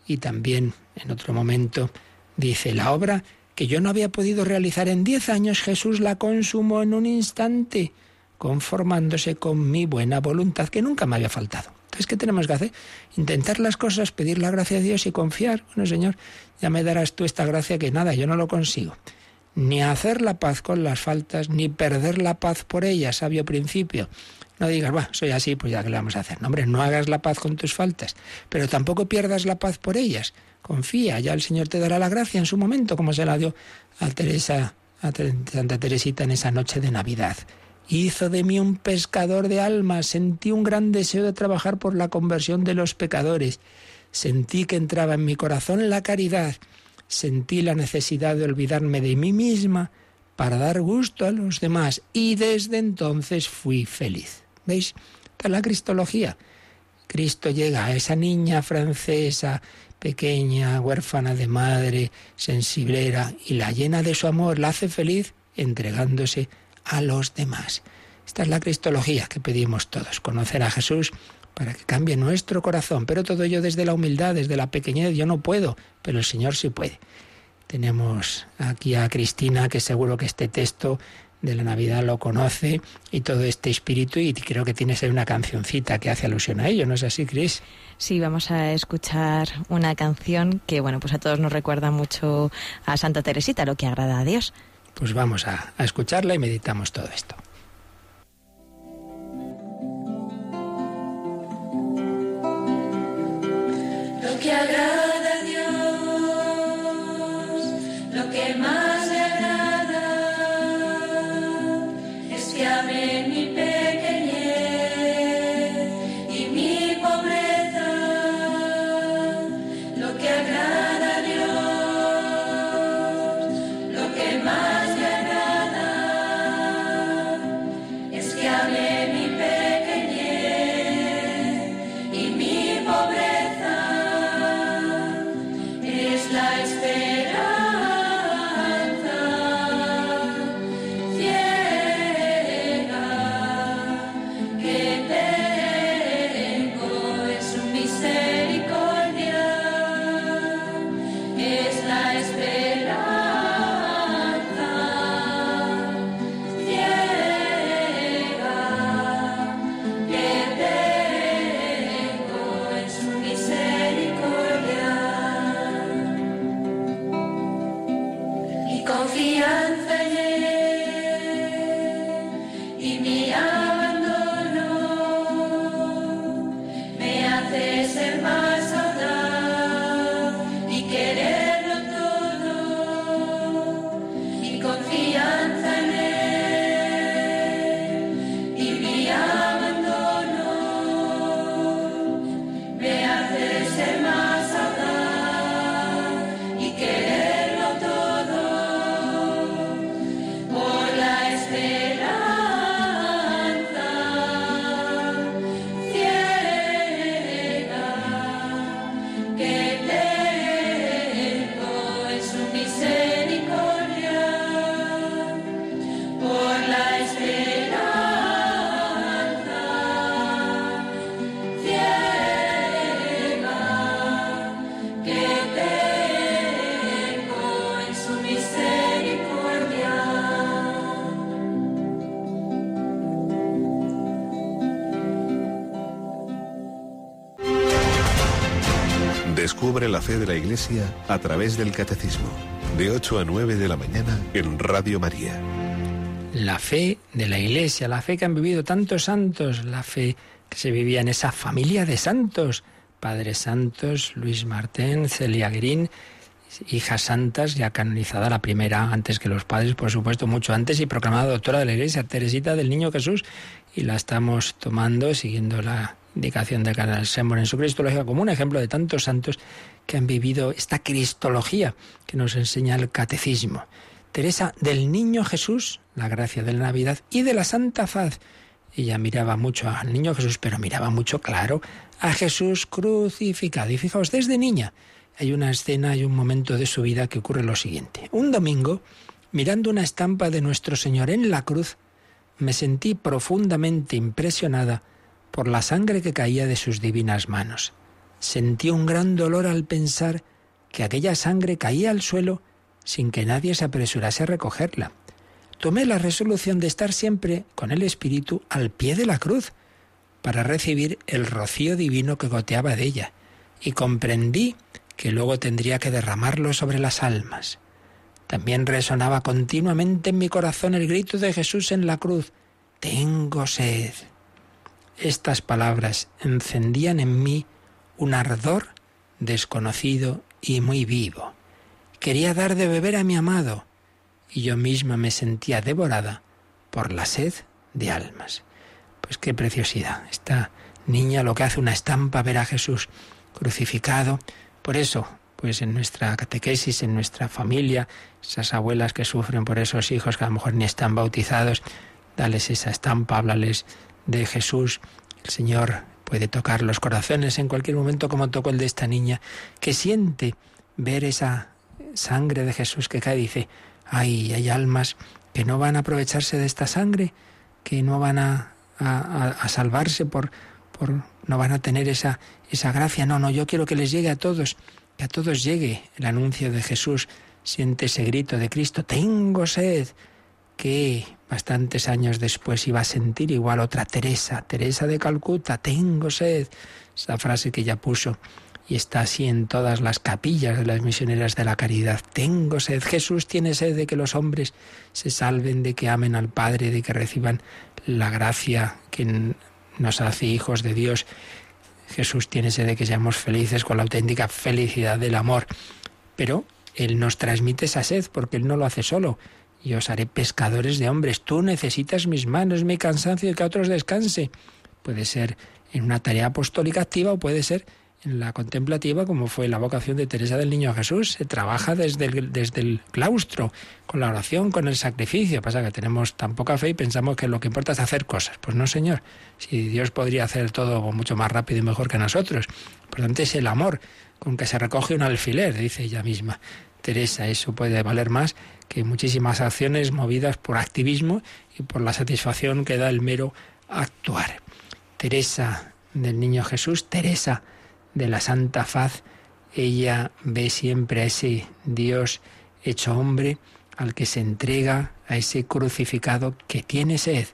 Y también en otro momento dice, la obra que yo no había podido realizar en diez años, Jesús la consumó en un instante, conformándose con mi buena voluntad, que nunca me había faltado. Entonces, ¿qué tenemos que hacer? Intentar las cosas, pedir la gracia a Dios y confiar. Bueno, Señor, ya me darás tú esta gracia que nada, yo no lo consigo. Ni hacer la paz con las faltas, ni perder la paz por ellas, sabio principio. No digas, va, soy así, pues ya que le vamos a hacer. No, hombre, no hagas la paz con tus faltas, pero tampoco pierdas la paz por ellas. Confía, ya el Señor te dará la gracia en su momento, como se la dio a Teresa, a Santa Teresita en esa noche de Navidad. Hizo de mí un pescador de almas, sentí un gran deseo de trabajar por la conversión de los pecadores, sentí que entraba en mi corazón la caridad, sentí la necesidad de olvidarme de mí misma para dar gusto a los demás y desde entonces fui feliz. ¿Veis? Esta es la cristología. Cristo llega a esa niña francesa pequeña, huérfana de madre, sensiblera, y la llena de su amor, la hace feliz entregándose a los demás. Esta es la cristología que pedimos todos, conocer a Jesús para que cambie nuestro corazón, pero todo ello desde la humildad, desde la pequeñez. Yo no puedo, pero el Señor sí puede. Tenemos aquí a Cristina, que seguro que este texto de la Navidad lo conoce y todo este espíritu y creo que tienes ahí una cancioncita que hace alusión a ello, ¿no es así, Cris? Sí, vamos a escuchar una canción que, bueno, pues a todos nos recuerda mucho a Santa Teresita, lo que agrada a Dios. Pues vamos a, escucharla y meditamos todo esto. La fe de la Iglesia a través del Catecismo, de 8 a 9 de la mañana en Radio María. La fe de la Iglesia, la fe que han vivido tantos santos, la fe que se vivía en esa familia de santos, padres santos, Luis Martín, Celia Green, hijas santas, ya canonizada la primera, antes que los padres, por supuesto, mucho antes, y proclamada doctora de la Iglesia, Teresita del Niño Jesús, y la estamos tomando, siguiendo la indicación de Canal Sembor en su Cristología, como un ejemplo de tantos santos que han vivido esta Cristología que nos enseña el Catecismo. Teresa del Niño Jesús, la gracia de la Navidad, y de la Santa Faz. Ella miraba mucho al Niño Jesús, pero miraba mucho, claro, a Jesús crucificado. Y fijaos, desde niña hay una escena, hay un momento de su vida que ocurre lo siguiente. Un domingo, mirando una estampa de nuestro Señor en la cruz, me sentí profundamente impresionada por la sangre que caía de sus divinas manos. Sentí un gran dolor al pensar que aquella sangre caía al suelo sin que nadie se apresurase a recogerla. Tomé la resolución de estar siempre con el Espíritu al pie de la cruz, para recibir el rocío divino que goteaba de ella, y comprendí que luego tendría que derramarlo sobre las almas. También resonaba continuamente en mi corazón el grito de Jesús en la cruz, Tengo sed. Estas palabras encendían en mí un ardor desconocido y muy vivo. Quería dar de beber a mi amado, y yo misma me sentía devorada por la sed de almas. Pues qué preciosidad. Esta niña lo que hace una estampa ver a Jesús crucificado. Por eso, pues en nuestra catequesis, en nuestra familia, esas abuelas que sufren por esos hijos que a lo mejor ni están bautizados, dales esa estampa, háblales de Jesús. El Señor puede tocar los corazones en cualquier momento como tocó el de esta niña, que siente ver esa sangre de Jesús que cae y dice, ay, hay almas que no van a aprovecharse de esta sangre, que no van a, a, salvarse por, por, no van a tener esa, esa gracia. No, no, yo quiero que les llegue a todos, que a todos llegue el anuncio de Jesús. Siente ese grito de Cristo, tengo sed, que bastantes años después iba a sentir igual otra Teresa, Teresa de Calcuta, tengo sed, esa frase que ya puso y está así en todas las capillas de las misioneras de la caridad. Tengo sed, Jesús tiene sed de que los hombres se salven, de que amen al Padre, de que reciban la gracia que nos hace hijos de Dios. Jesús tiene sed de que seamos felices con la auténtica felicidad del amor. Pero Él nos transmite esa sed porque Él no lo hace solo y os haré pescadores de hombres. Tú necesitas mis manos, mi cansancio y que a otros descanse. Puede ser en una tarea apostólica activa o puede ser en la contemplativa, como fue la vocación de Teresa del Niño Jesús. Se trabaja desde el, desde el claustro, con la oración, con el sacrificio. Pasa que tenemos tan poca fe y pensamos que lo que importa es hacer cosas. Pues no, Señor. Si Dios podría hacer todo mucho más rápido y mejor que nosotros. Por tanto, es el amor con que se recoge un alfiler, dice ella misma. Teresa, eso puede valer más que muchísimas acciones movidas por activismo y por la satisfacción que da el mero actuar. Teresa del Niño Jesús, Teresa de la Santa Faz, ella ve siempre a ese Dios hecho hombre al que se entrega a ese crucificado que tiene sed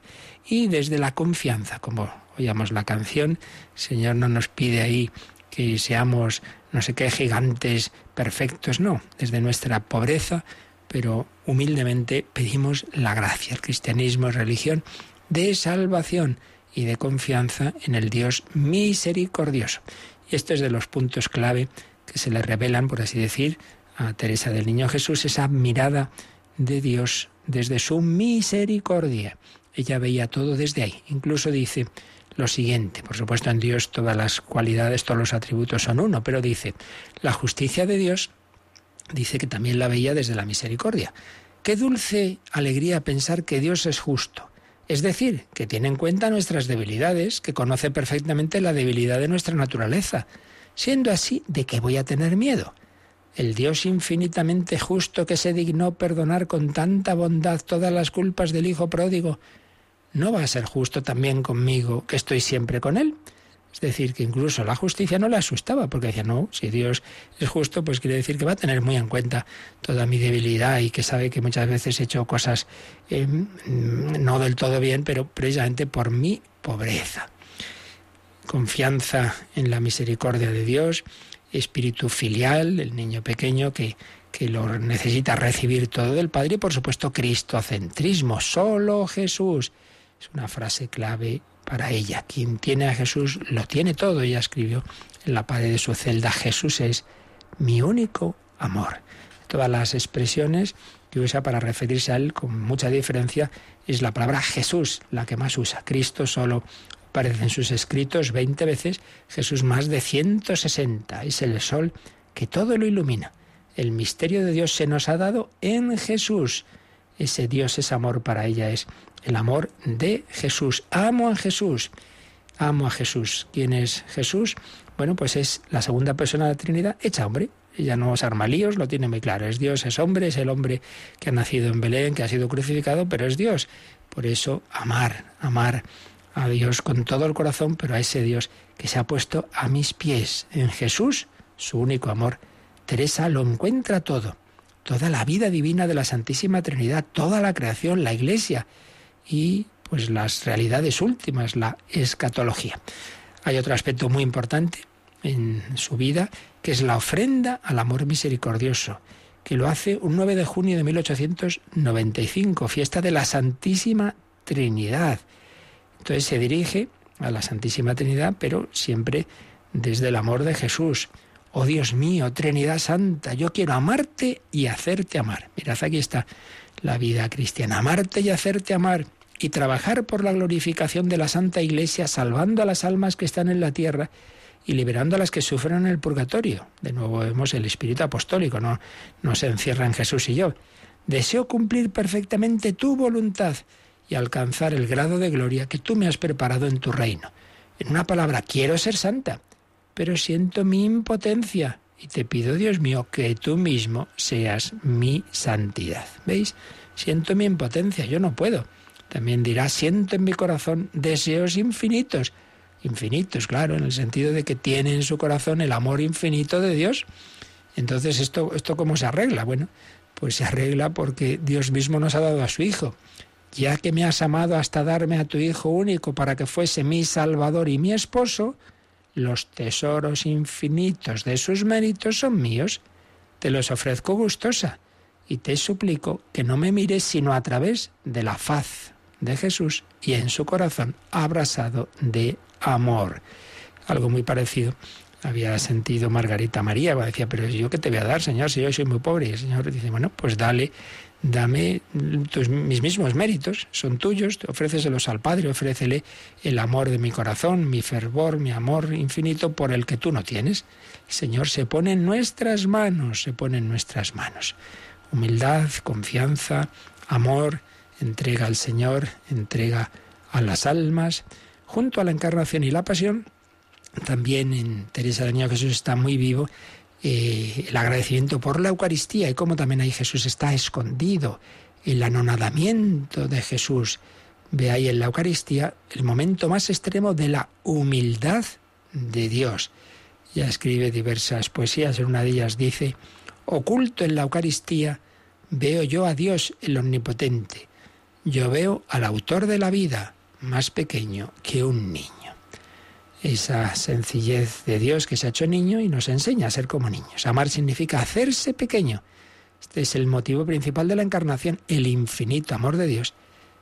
y desde la confianza, como oíamos la canción, el Señor no nos pide ahí que seamos no sé qué gigantes perfectos, no, desde nuestra pobreza pero humildemente pedimos la gracia. El cristianismo es religión de salvación y de confianza en el Dios misericordioso. Y esto es de los puntos clave que se le revelan, por así decir, a Teresa del Niño Jesús, esa mirada de Dios desde su misericordia. Ella veía todo desde ahí. Incluso dice lo siguiente, por supuesto en Dios todas las cualidades, todos los atributos son uno, pero dice, la justicia de Dios dice que también la veía desde la misericordia. Qué dulce alegría pensar que Dios es justo. Es decir, que tiene en cuenta nuestras debilidades, que conoce perfectamente la debilidad de nuestra naturaleza. Siendo así, ¿de qué voy a tener miedo? El Dios infinitamente justo que se dignó perdonar con tanta bondad todas las culpas del Hijo pródigo, ¿no va a ser justo también conmigo que estoy siempre con Él? Es decir, que incluso la justicia no le asustaba, porque decía, no, si Dios es justo, pues quiere decir que va a tener muy en cuenta toda mi debilidad y que sabe que muchas veces he hecho cosas eh, no del todo bien, pero precisamente por mi pobreza. Confianza en la misericordia de Dios, espíritu filial, el niño pequeño que, que lo necesita recibir todo del Padre y por supuesto cristocentrismo, solo Jesús. Es una frase clave para ella. Quien tiene a Jesús lo tiene todo. Ella escribió en la pared de su celda, Jesús es mi único amor. Todas las expresiones que usa para referirse a él con mucha diferencia es la palabra Jesús, la que más usa. Cristo solo aparece en sus escritos 20 veces, Jesús más de 160. Es el sol que todo lo ilumina. El misterio de Dios se nos ha dado en Jesús. Ese Dios, ese amor para ella es el amor de Jesús. Amo a Jesús. Amo a Jesús. ¿Quién es Jesús? Bueno, pues es la segunda persona de la Trinidad hecha hombre. Ella no os arma líos, lo tiene muy claro. Es Dios, es hombre, es el hombre que ha nacido en Belén, que ha sido crucificado, pero es Dios. Por eso, amar, amar a Dios con todo el corazón, pero a ese Dios que se ha puesto a mis pies. En Jesús, su único amor. Teresa lo encuentra todo. toda la vida divina de la Santísima Trinidad, toda la creación, la Iglesia y pues las realidades últimas, la escatología. Hay otro aspecto muy importante en su vida, que es la ofrenda al amor misericordioso, que lo hace un 9 de junio de 1895, fiesta de la Santísima Trinidad. Entonces se dirige a la Santísima Trinidad, pero siempre desde el amor de Jesús. Oh Dios mío, Trinidad Santa, yo quiero amarte y hacerte amar. Mirad, aquí está la vida cristiana, amarte y hacerte amar y trabajar por la glorificación de la Santa Iglesia, salvando a las almas que están en la tierra y liberando a las que sufren en el purgatorio. De nuevo vemos el espíritu apostólico, no, no se encierra en Jesús y yo. Deseo cumplir perfectamente tu voluntad y alcanzar el grado de gloria que tú me has preparado en tu reino. En una palabra, quiero ser santa, pero siento mi impotencia y te pido, Dios mío, que tú mismo seas mi santidad. ¿Veis? Siento mi impotencia, yo no puedo. También dirá, siento en mi corazón deseos infinitos. Infinitos, claro, en el sentido de que tiene en su corazón el amor infinito de Dios. Entonces, ¿esto, esto cómo se arregla? Bueno, pues se arregla porque Dios mismo nos ha dado a su Hijo. Ya que me has amado hasta darme a tu Hijo único para que fuese mi Salvador y mi esposo, los tesoros infinitos de sus méritos son míos. Te los ofrezco gustosa y te suplico que no me mires sino a través de la faz de Jesús y en su corazón abrasado de amor. Algo muy parecido había sentido Margarita María. Decía, pero yo qué te voy a dar, Señor, si yo soy muy pobre. Y el Señor dice, bueno, pues dale dame tus, mis mismos méritos, son tuyos, ofréceselos al Padre, ofrécele el amor de mi corazón, mi fervor, mi amor infinito por el que tú no tienes. Señor se pone en nuestras manos, se pone en nuestras manos. Humildad, confianza, amor, entrega al Señor, entrega a las almas. Junto a la encarnación y la pasión, también en Teresa de Niño Jesús está muy vivo eh, el agradecimiento por la Eucaristía y cómo también ahí Jesús está escondido, el anonadamiento de Jesús. Ve ahí en la Eucaristía el momento más extremo de la humildad de Dios. Ya escribe diversas poesías, en una de ellas dice, oculto en la Eucaristía veo yo a Dios el Omnipotente, yo veo al autor de la vida más pequeño que un niño esa sencillez de Dios que se ha hecho niño y nos enseña a ser como niños. Amar significa hacerse pequeño. Este es el motivo principal de la encarnación, el infinito amor de Dios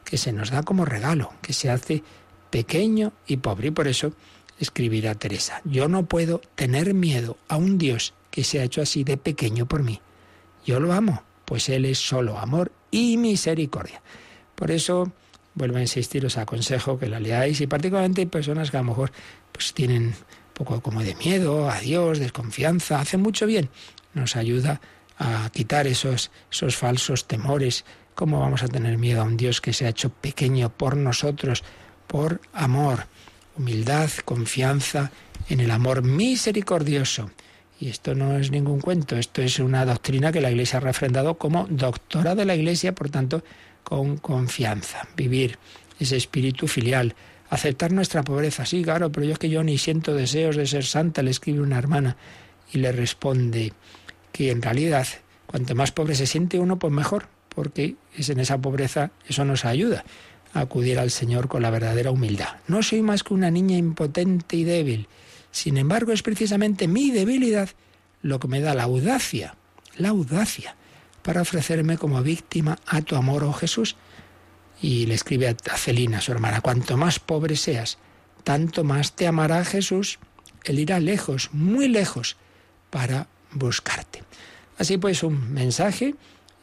que se nos da como regalo, que se hace pequeño y pobre. Y por eso escribirá Teresa, yo no puedo tener miedo a un Dios que se ha hecho así de pequeño por mí. Yo lo amo, pues Él es solo amor y misericordia. Por eso vuelvo a insistir, os aconsejo que la leáis y particularmente personas que a lo mejor pues tienen un poco como de miedo a Dios, desconfianza, hace mucho bien. Nos ayuda a quitar esos, esos falsos temores. ¿Cómo vamos a tener miedo a un Dios que se ha hecho pequeño por nosotros, por amor? Humildad, confianza en el amor misericordioso. Y esto no es ningún cuento, esto es una doctrina que la Iglesia ha refrendado como doctora de la Iglesia, por tanto, con confianza. Vivir ese espíritu filial, aceptar nuestra pobreza. Sí, claro, pero yo es que yo ni siento deseos de ser santa, le escribe una hermana y le responde que en realidad cuanto más pobre se siente uno, pues mejor, porque es en esa pobreza, eso nos ayuda a acudir al Señor con la verdadera humildad. No soy más que una niña impotente y débil. Sin embargo, es precisamente mi debilidad lo que me da la audacia, la audacia, para ofrecerme como víctima a tu amor, oh Jesús y le escribe a Celina, su hermana, cuanto más pobre seas, tanto más te amará Jesús. Él irá lejos, muy lejos, para buscarte. Así pues, un mensaje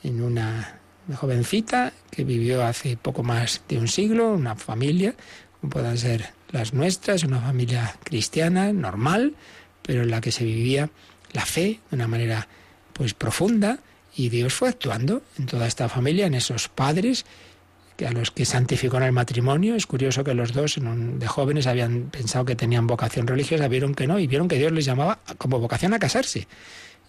en una jovencita que vivió hace poco más de un siglo, una familia, como puedan ser las nuestras, una familia cristiana, normal, pero en la que se vivía la fe de una manera pues profunda y Dios fue actuando en toda esta familia, en esos padres a los que santificó en el matrimonio. Es curioso que los dos de jóvenes habían pensado que tenían vocación religiosa, vieron que no y vieron que Dios les llamaba como vocación a casarse.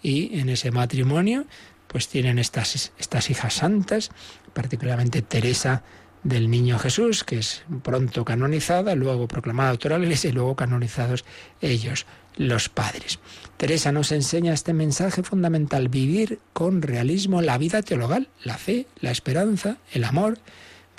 Y en ese matrimonio pues tienen estas, estas hijas santas, particularmente Teresa del Niño Jesús, que es pronto canonizada, luego proclamada autora de la Iglesia y luego canonizados ellos, los padres. Teresa nos enseña este mensaje fundamental, vivir con realismo la vida teologal, la fe, la esperanza, el amor,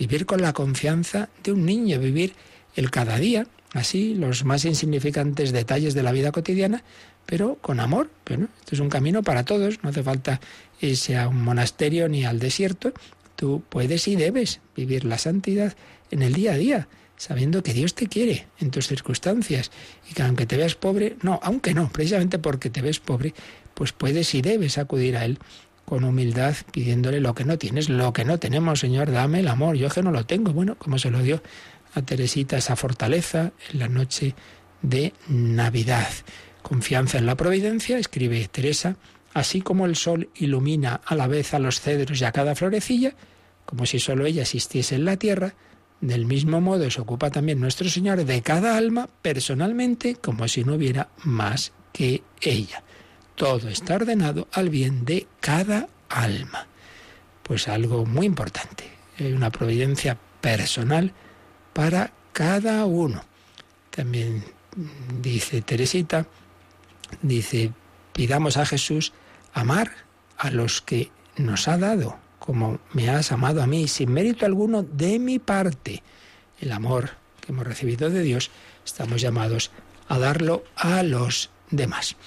vivir con la confianza de un niño, vivir el cada día, así los más insignificantes detalles de la vida cotidiana, pero con amor. Bueno, esto es un camino para todos, no hace falta irse a un monasterio ni al desierto, tú puedes y debes vivir la santidad en el día a día, sabiendo que Dios te quiere en tus circunstancias y que aunque te veas pobre, no, aunque no, precisamente porque te ves pobre, pues puedes y debes acudir a Él con humildad, pidiéndole lo que no tienes, lo que no tenemos, Señor, dame el amor, yo que no lo tengo, bueno, como se lo dio a Teresita esa fortaleza en la noche de Navidad. Confianza en la providencia, escribe Teresa, así como el sol ilumina a la vez a los cedros y a cada florecilla, como si solo ella existiese en la tierra, del mismo modo se ocupa también nuestro Señor de cada alma personalmente, como si no hubiera más que ella. Todo está ordenado al bien de cada alma. Pues algo muy importante, una providencia personal para cada uno. También dice Teresita, dice, pidamos a Jesús amar a los que nos ha dado, como me has amado a mí, sin mérito alguno de mi parte. El amor que hemos recibido de Dios, estamos llamados a darlo a los demás.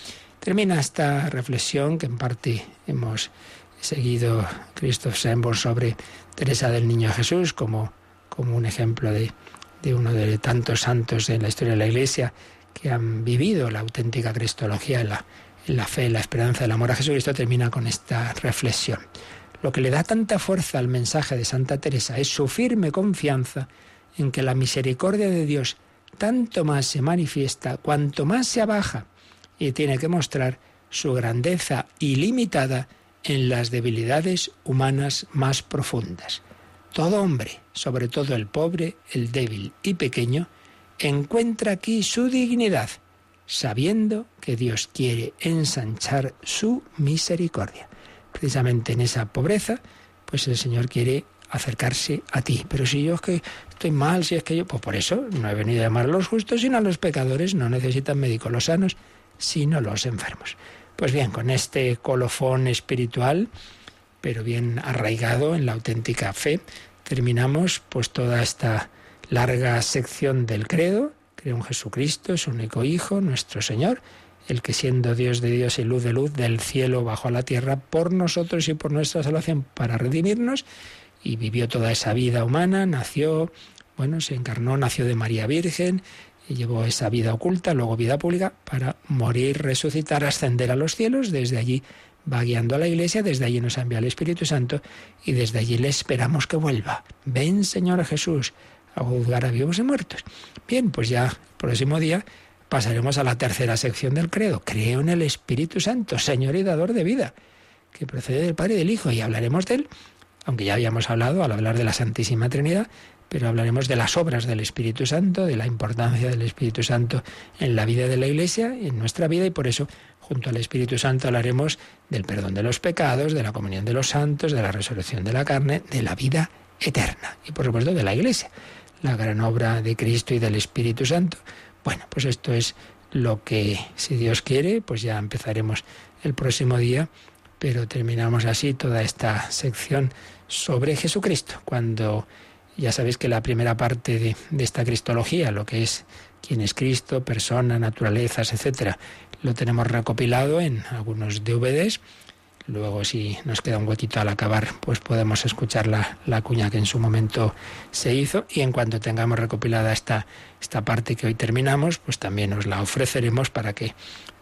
Termina esta reflexión que en parte hemos seguido Christoph Sembor sobre Teresa del Niño Jesús como como un ejemplo de, uno de tantos santos en la historia de la Iglesia que han vivido la auténtica cristología la, la fe, la esperanza, el amor a Jesucristo, termina con esta reflexión. Lo que le da tanta fuerza al mensaje de Santa Teresa es su firme confianza en que la misericordia de Dios tanto más se manifiesta cuanto más se abaja y tiene que mostrar su grandeza ilimitada en las debilidades humanas más profundas. Todo hombre, sobre todo el pobre, el débil y pequeño, encuentra aquí su dignidad, sabiendo que Dios quiere ensanchar su misericordia. Precisamente en esa pobreza, pues el Señor quiere acercarse a ti. Pero si yo es que estoy mal, si es que yo, pues por eso no he venido a llamar a los justos, sino a los pecadores. No necesitan médicos los sanos, sino los enfermos. Pues bien, con este colofón espiritual pero bien arraigado en la auténtica fe. Terminamos pues toda esta larga sección del credo. Creo en Jesucristo, su único Hijo, nuestro Señor, el que siendo Dios de Dios y luz de luz del cielo bajo a la tierra por nosotros y por nuestra salvación para redimirnos y vivió toda esa vida humana, nació, bueno, se encarnó, nació de María Virgen, llevó esa vida oculta, luego vida pública, para morir, resucitar, ascender a los cielos, desde allí va guiando a la iglesia, desde allí nos envía el Espíritu Santo y desde allí le esperamos que vuelva. Ven, Señor Jesús, a juzgar a vivos y muertos. Bien, pues ya el próximo día pasaremos a la tercera sección del credo. Creo en el Espíritu Santo, Señor y dador de vida, que procede del Padre y del Hijo, y hablaremos de él, aunque ya habíamos hablado al hablar de la Santísima Trinidad, pero hablaremos de las obras del Espíritu Santo, de la importancia del Espíritu Santo en la vida de la Iglesia, en nuestra vida, y por eso junto al Espíritu Santo hablaremos del perdón de los pecados, de la comunión de los santos, de la resurrección de la carne, de la vida eterna y por supuesto de la Iglesia, la gran obra de Cristo y del Espíritu Santo. Bueno, pues esto es lo que, si Dios quiere, pues ya empezaremos el próximo día, pero terminamos así toda esta sección sobre Jesucristo, cuando ya sabéis que la primera parte de, esta cristología, lo que es quién es Cristo, persona, naturalezas, etcétera, lo tenemos recopilado en algunos DVDs. Luego, si nos queda un huequito al acabar, pues podemos escuchar la, la, cuña que en su momento se hizo. Y en cuanto tengamos recopilada esta, esta parte que hoy terminamos, pues también os la ofreceremos para que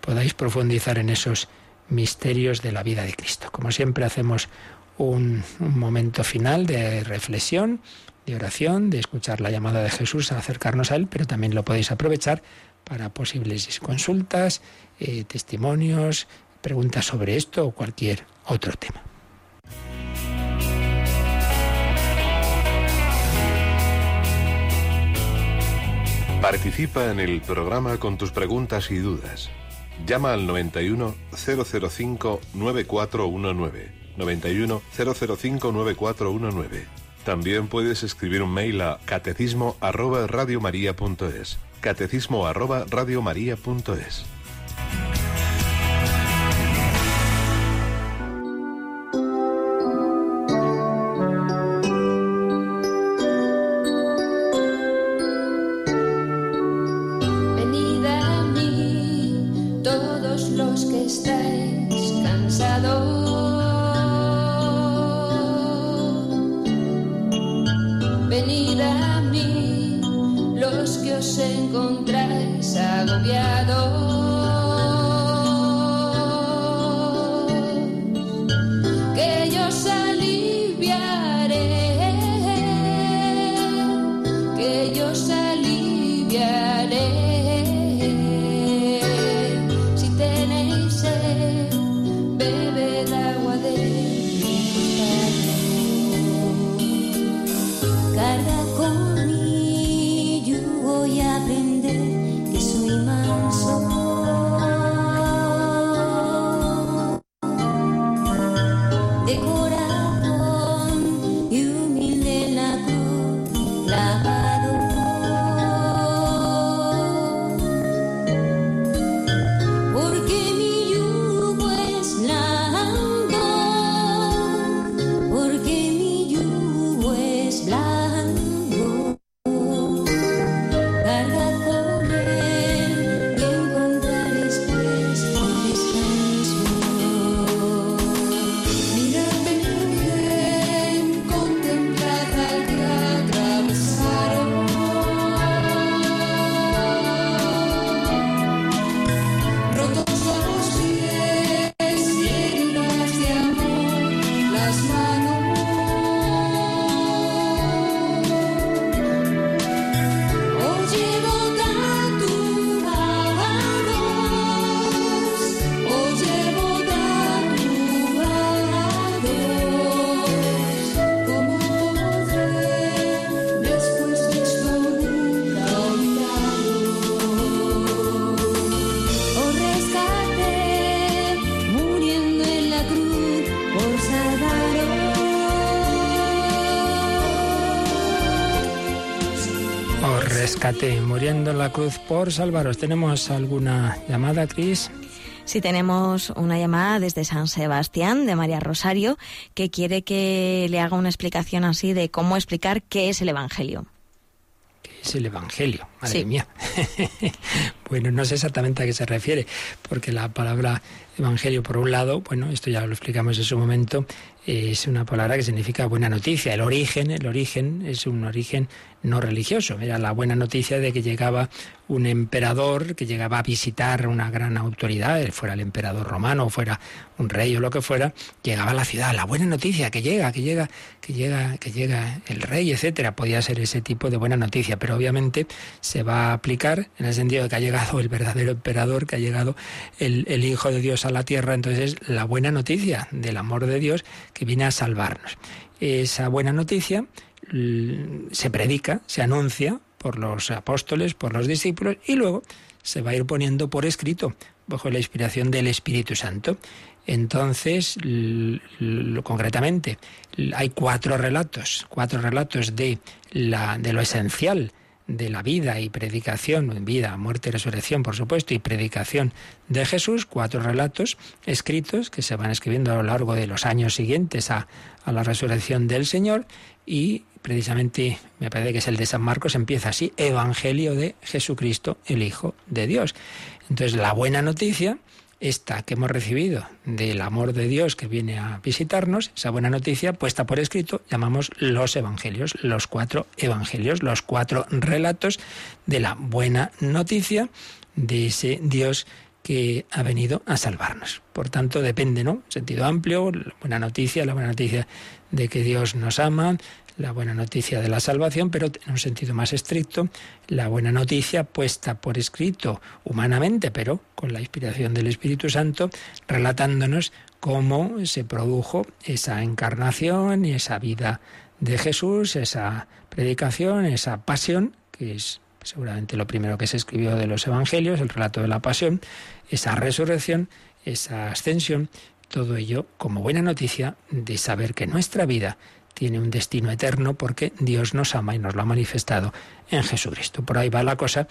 podáis profundizar en esos misterios de la vida de Cristo. Como siempre, hacemos un, momento final de reflexión, de oración, de escuchar la llamada de Jesús a acercarnos a Él, pero también lo podéis aprovechar para posibles consultas, eh, testimonios, preguntas sobre esto o cualquier otro tema. Participa en el programa con tus preguntas y dudas. Llama al 91 005 9419. 91 005 9419 También puedes escribir un mail a catecismo arroba. Catecismo arroba radiomaria.es. muriendo en la cruz por salvaros. ¿Tenemos alguna llamada, Cris? Sí, tenemos una llamada desde San Sebastián de María Rosario que quiere que le haga una explicación así de cómo explicar qué es el Evangelio. ¿Qué es el Evangelio? Madre Sí. mía. bueno, no sé exactamente a qué se refiere, porque la palabra Evangelio, por un lado, bueno, esto ya lo explicamos en su momento, es una palabra que significa buena noticia. El origen, el origen es un origen no religioso. Era la buena noticia de que llegaba un emperador, que llegaba a visitar una gran autoridad, fuera el emperador romano, o fuera un rey o lo que fuera, llegaba a la ciudad. La buena noticia, que llega, que llega, que llega, que llega el rey, etcétera. Podía ser ese tipo de buena noticia, pero obviamente se va a aplicar en el sentido de que ha llegado el verdadero emperador, que ha llegado el, el Hijo de Dios a la tierra. Entonces, es la buena noticia del amor de Dios que viene a salvarnos. Esa buena noticia l- se predica, se anuncia por los apóstoles, por los discípulos y luego se va a ir poniendo por escrito bajo la inspiración del Espíritu Santo. Entonces, concretamente, hay cuatro relatos, cuatro relatos de, la, de lo esencial de la vida y predicación, vida, muerte y resurrección, por supuesto, y predicación de Jesús, cuatro relatos escritos que se van escribiendo a lo largo de los años siguientes a, a la resurrección del Señor y precisamente me parece que es el de San Marcos, empieza así, Evangelio de Jesucristo, el Hijo de Dios. Entonces, la buena noticia, esta que hemos recibido del amor de Dios que viene a visitarnos, esa buena noticia puesta por escrito, llamamos los evangelios, los cuatro evangelios, los cuatro relatos de la buena noticia de ese Dios que ha venido a salvarnos. Por tanto, depende, ¿no? En sentido amplio, la buena noticia, la buena noticia de que Dios nos ama, la buena noticia de la salvación, pero en un sentido más estricto, la buena noticia puesta por escrito humanamente, pero con la inspiración del Espíritu Santo, relatándonos cómo se produjo esa encarnación y esa vida de Jesús, esa predicación, esa pasión, que es seguramente lo primero que se escribió de los Evangelios, el relato de la pasión, esa resurrección, esa ascensión, todo ello como buena noticia de saber que nuestra vida tiene un destino eterno porque Dios nos ama y nos lo ha manifestado en Jesucristo. Por ahí va la cosa,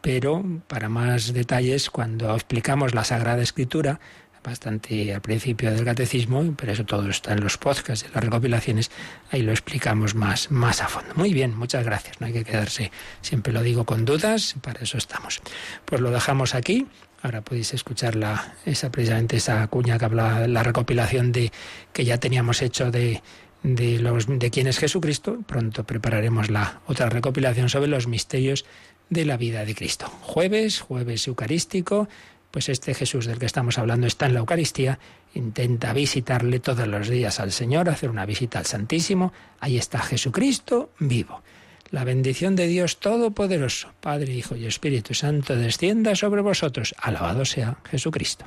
pero para más detalles, cuando explicamos la Sagrada Escritura, bastante al principio del catecismo, pero eso todo está en los podcasts, en las recopilaciones, ahí lo explicamos más, más a fondo. Muy bien, muchas gracias. No hay que quedarse, siempre lo digo con dudas, para eso estamos. Pues lo dejamos aquí. Ahora podéis escuchar la, esa, precisamente esa cuña que habla la recopilación de que ya teníamos hecho de, de, los, de quién es Jesucristo. Pronto prepararemos la otra recopilación sobre los misterios de la vida de Cristo. Jueves, jueves eucarístico, pues este Jesús del que estamos hablando está en la Eucaristía, intenta visitarle todos los días al Señor, hacer una visita al Santísimo, ahí está Jesucristo vivo. La bendición de Dios Todopoderoso, Padre, Hijo y Espíritu Santo, descienda sobre vosotros. Alabado sea Jesucristo.